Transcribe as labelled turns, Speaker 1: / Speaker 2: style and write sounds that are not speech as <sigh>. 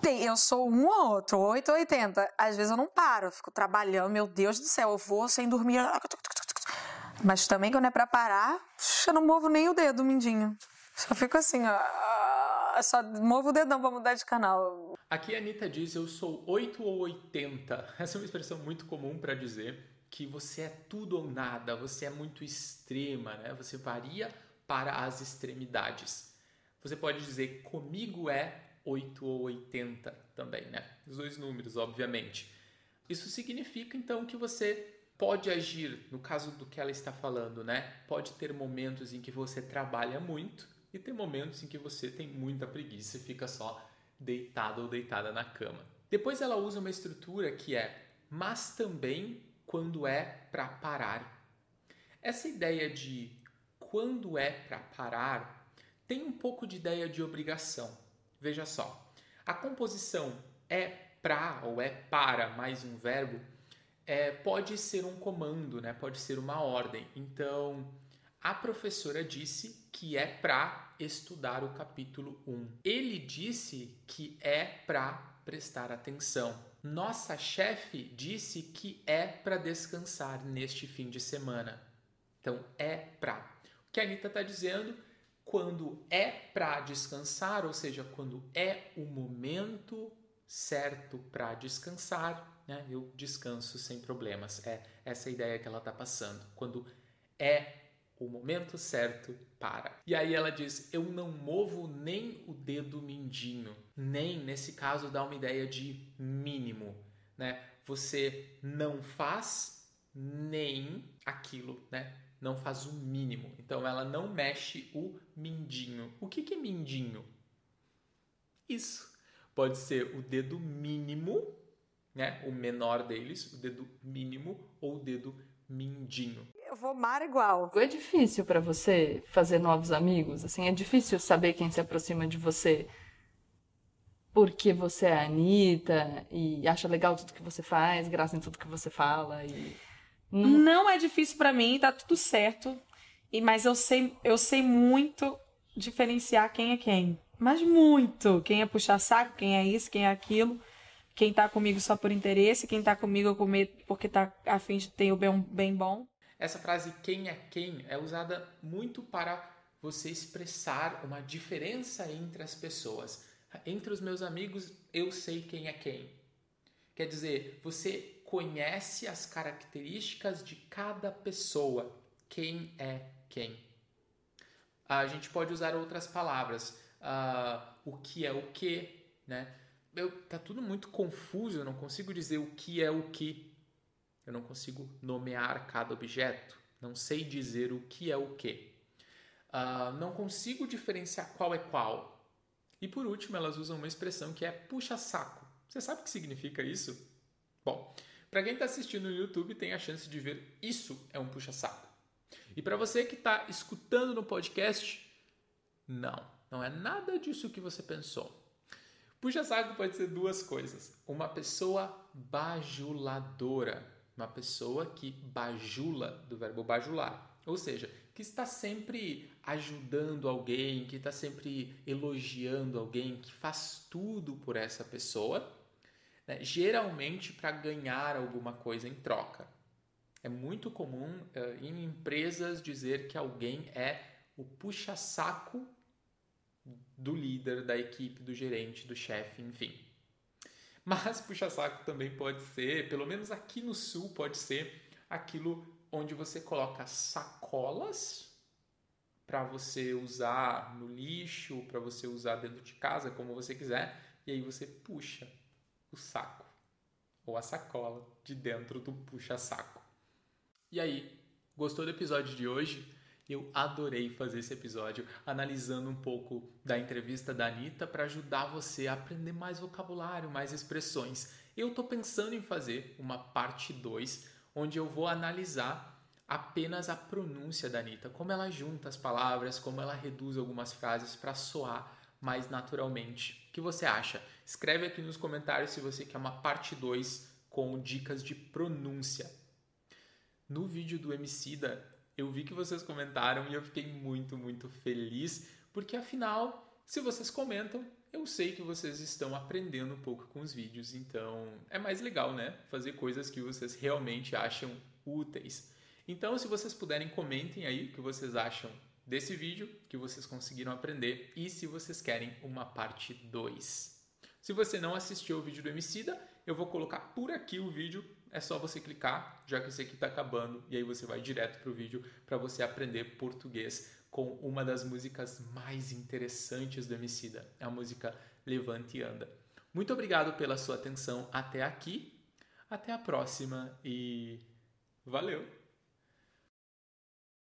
Speaker 1: tem, eu sou um ou outro, 8 ou 80. Às vezes eu não paro, eu fico trabalhando, meu Deus do céu, eu vou sem dormir. Mas também quando é pra parar, eu não movo nem o dedo, mindinho. Só fico assim, ó. Só movo o dedão pra mudar de canal.
Speaker 2: Aqui a Anitta diz: Eu sou 8 ou 80. Essa é uma expressão muito comum para dizer que você é tudo ou nada, você é muito extrema, né? Você varia para as extremidades. Você pode dizer: Comigo é 8 ou 80 também, né? Os dois números, obviamente. Isso significa então que você pode agir, no caso do que ela está falando, né? Pode ter momentos em que você trabalha muito e ter momentos em que você tem muita preguiça e fica só deitado ou deitada na cama. Depois ela usa uma estrutura que é mas também quando é para parar. Essa ideia de quando é para parar tem um pouco de ideia de obrigação. Veja só, a composição é para ou é para mais um verbo é, pode ser um comando, né? pode ser uma ordem. Então, a professora disse que é para estudar o capítulo 1. Ele disse que é para prestar atenção. Nossa chefe disse que é para descansar neste fim de semana. Então, é para. O que a Anitta está dizendo, quando é para descansar, ou seja, quando é o momento certo para descansar, né, eu descanso sem problemas. É essa a ideia que ela está passando. Quando é o momento certo para. E aí ela diz: Eu não movo nem o dedo mindinho. Nem, nesse caso, dá uma ideia de mínimo. Né? Você não faz nem aquilo, né? Não faz o mínimo. Então ela não mexe o mindinho. O que, que é mindinho? Isso. Pode ser o dedo mínimo né? O menor deles, o dedo mínimo ou o dedo mindinho.
Speaker 1: Eu vou mar igual.
Speaker 3: É difícil para você fazer novos amigos, assim, é difícil saber quem se aproxima de você porque você é a Anitta e acha legal tudo que você faz, graça em tudo que você fala e
Speaker 1: não, não é difícil para mim, tá tudo certo. E mas eu sei, eu sei muito diferenciar quem é quem. Mas muito, quem é puxar saco, quem é isso, quem é aquilo quem tá comigo só por interesse, quem tá comigo porque tá a fim de ter o bem, bem bom.
Speaker 2: Essa frase quem é quem é usada muito para você expressar uma diferença entre as pessoas. Entre os meus amigos, eu sei quem é quem. Quer dizer, você conhece as características de cada pessoa. Quem é quem? A gente pode usar outras palavras. Uh, o que é o que, né? eu, tá tudo muito confuso, eu não consigo dizer o que é o que. Eu não consigo nomear cada objeto, não sei dizer o que é o que. Uh, não consigo diferenciar qual é qual. E por último, elas usam uma expressão que é puxa-saco. Você sabe o que significa isso? Bom, para quem está assistindo no YouTube, tem a chance de ver isso é um puxa-saco. E para você que está escutando no podcast, não, não é nada disso que você pensou. Puxa-saco pode ser duas coisas. Uma pessoa bajuladora, uma pessoa que bajula, do verbo bajular. Ou seja, que está sempre ajudando alguém, que está sempre elogiando alguém, que faz tudo por essa pessoa, né? geralmente para ganhar alguma coisa em troca. É muito comum uh, em empresas dizer que alguém é o puxa-saco do líder, da equipe, do gerente, do chefe, enfim. Mas <laughs> puxa-saco também pode ser, pelo menos aqui no sul, pode ser aquilo onde você coloca sacolas para você usar no lixo, para você usar dentro de casa, como você quiser, e aí você puxa o saco ou a sacola de dentro do puxa-saco. E aí, gostou do episódio de hoje? Eu adorei fazer esse episódio analisando um pouco da entrevista da Anitta para ajudar você a aprender mais vocabulário, mais expressões. Eu estou pensando em fazer uma parte 2, onde eu vou analisar apenas a pronúncia da Anitta, como ela junta as palavras, como ela reduz algumas frases para soar mais naturalmente. O que você acha? Escreve aqui nos comentários se você quer uma parte 2 com dicas de pronúncia. No vídeo do Emicida, eu vi que vocês comentaram e eu fiquei muito, muito feliz, porque afinal, se vocês comentam, eu sei que vocês estão aprendendo um pouco com os vídeos, então é mais legal, né? Fazer coisas que vocês realmente acham úteis. Então, se vocês puderem, comentem aí o que vocês acham desse vídeo, que vocês conseguiram aprender e se vocês querem uma parte 2. Se você não assistiu o vídeo do Emicida, eu vou colocar por aqui o vídeo, é só você clicar, já que esse aqui está acabando, e aí você vai direto para o vídeo para você aprender português com uma das músicas mais interessantes do Emicida, a música Levante e Anda. Muito obrigado pela sua atenção até aqui, até a próxima e valeu!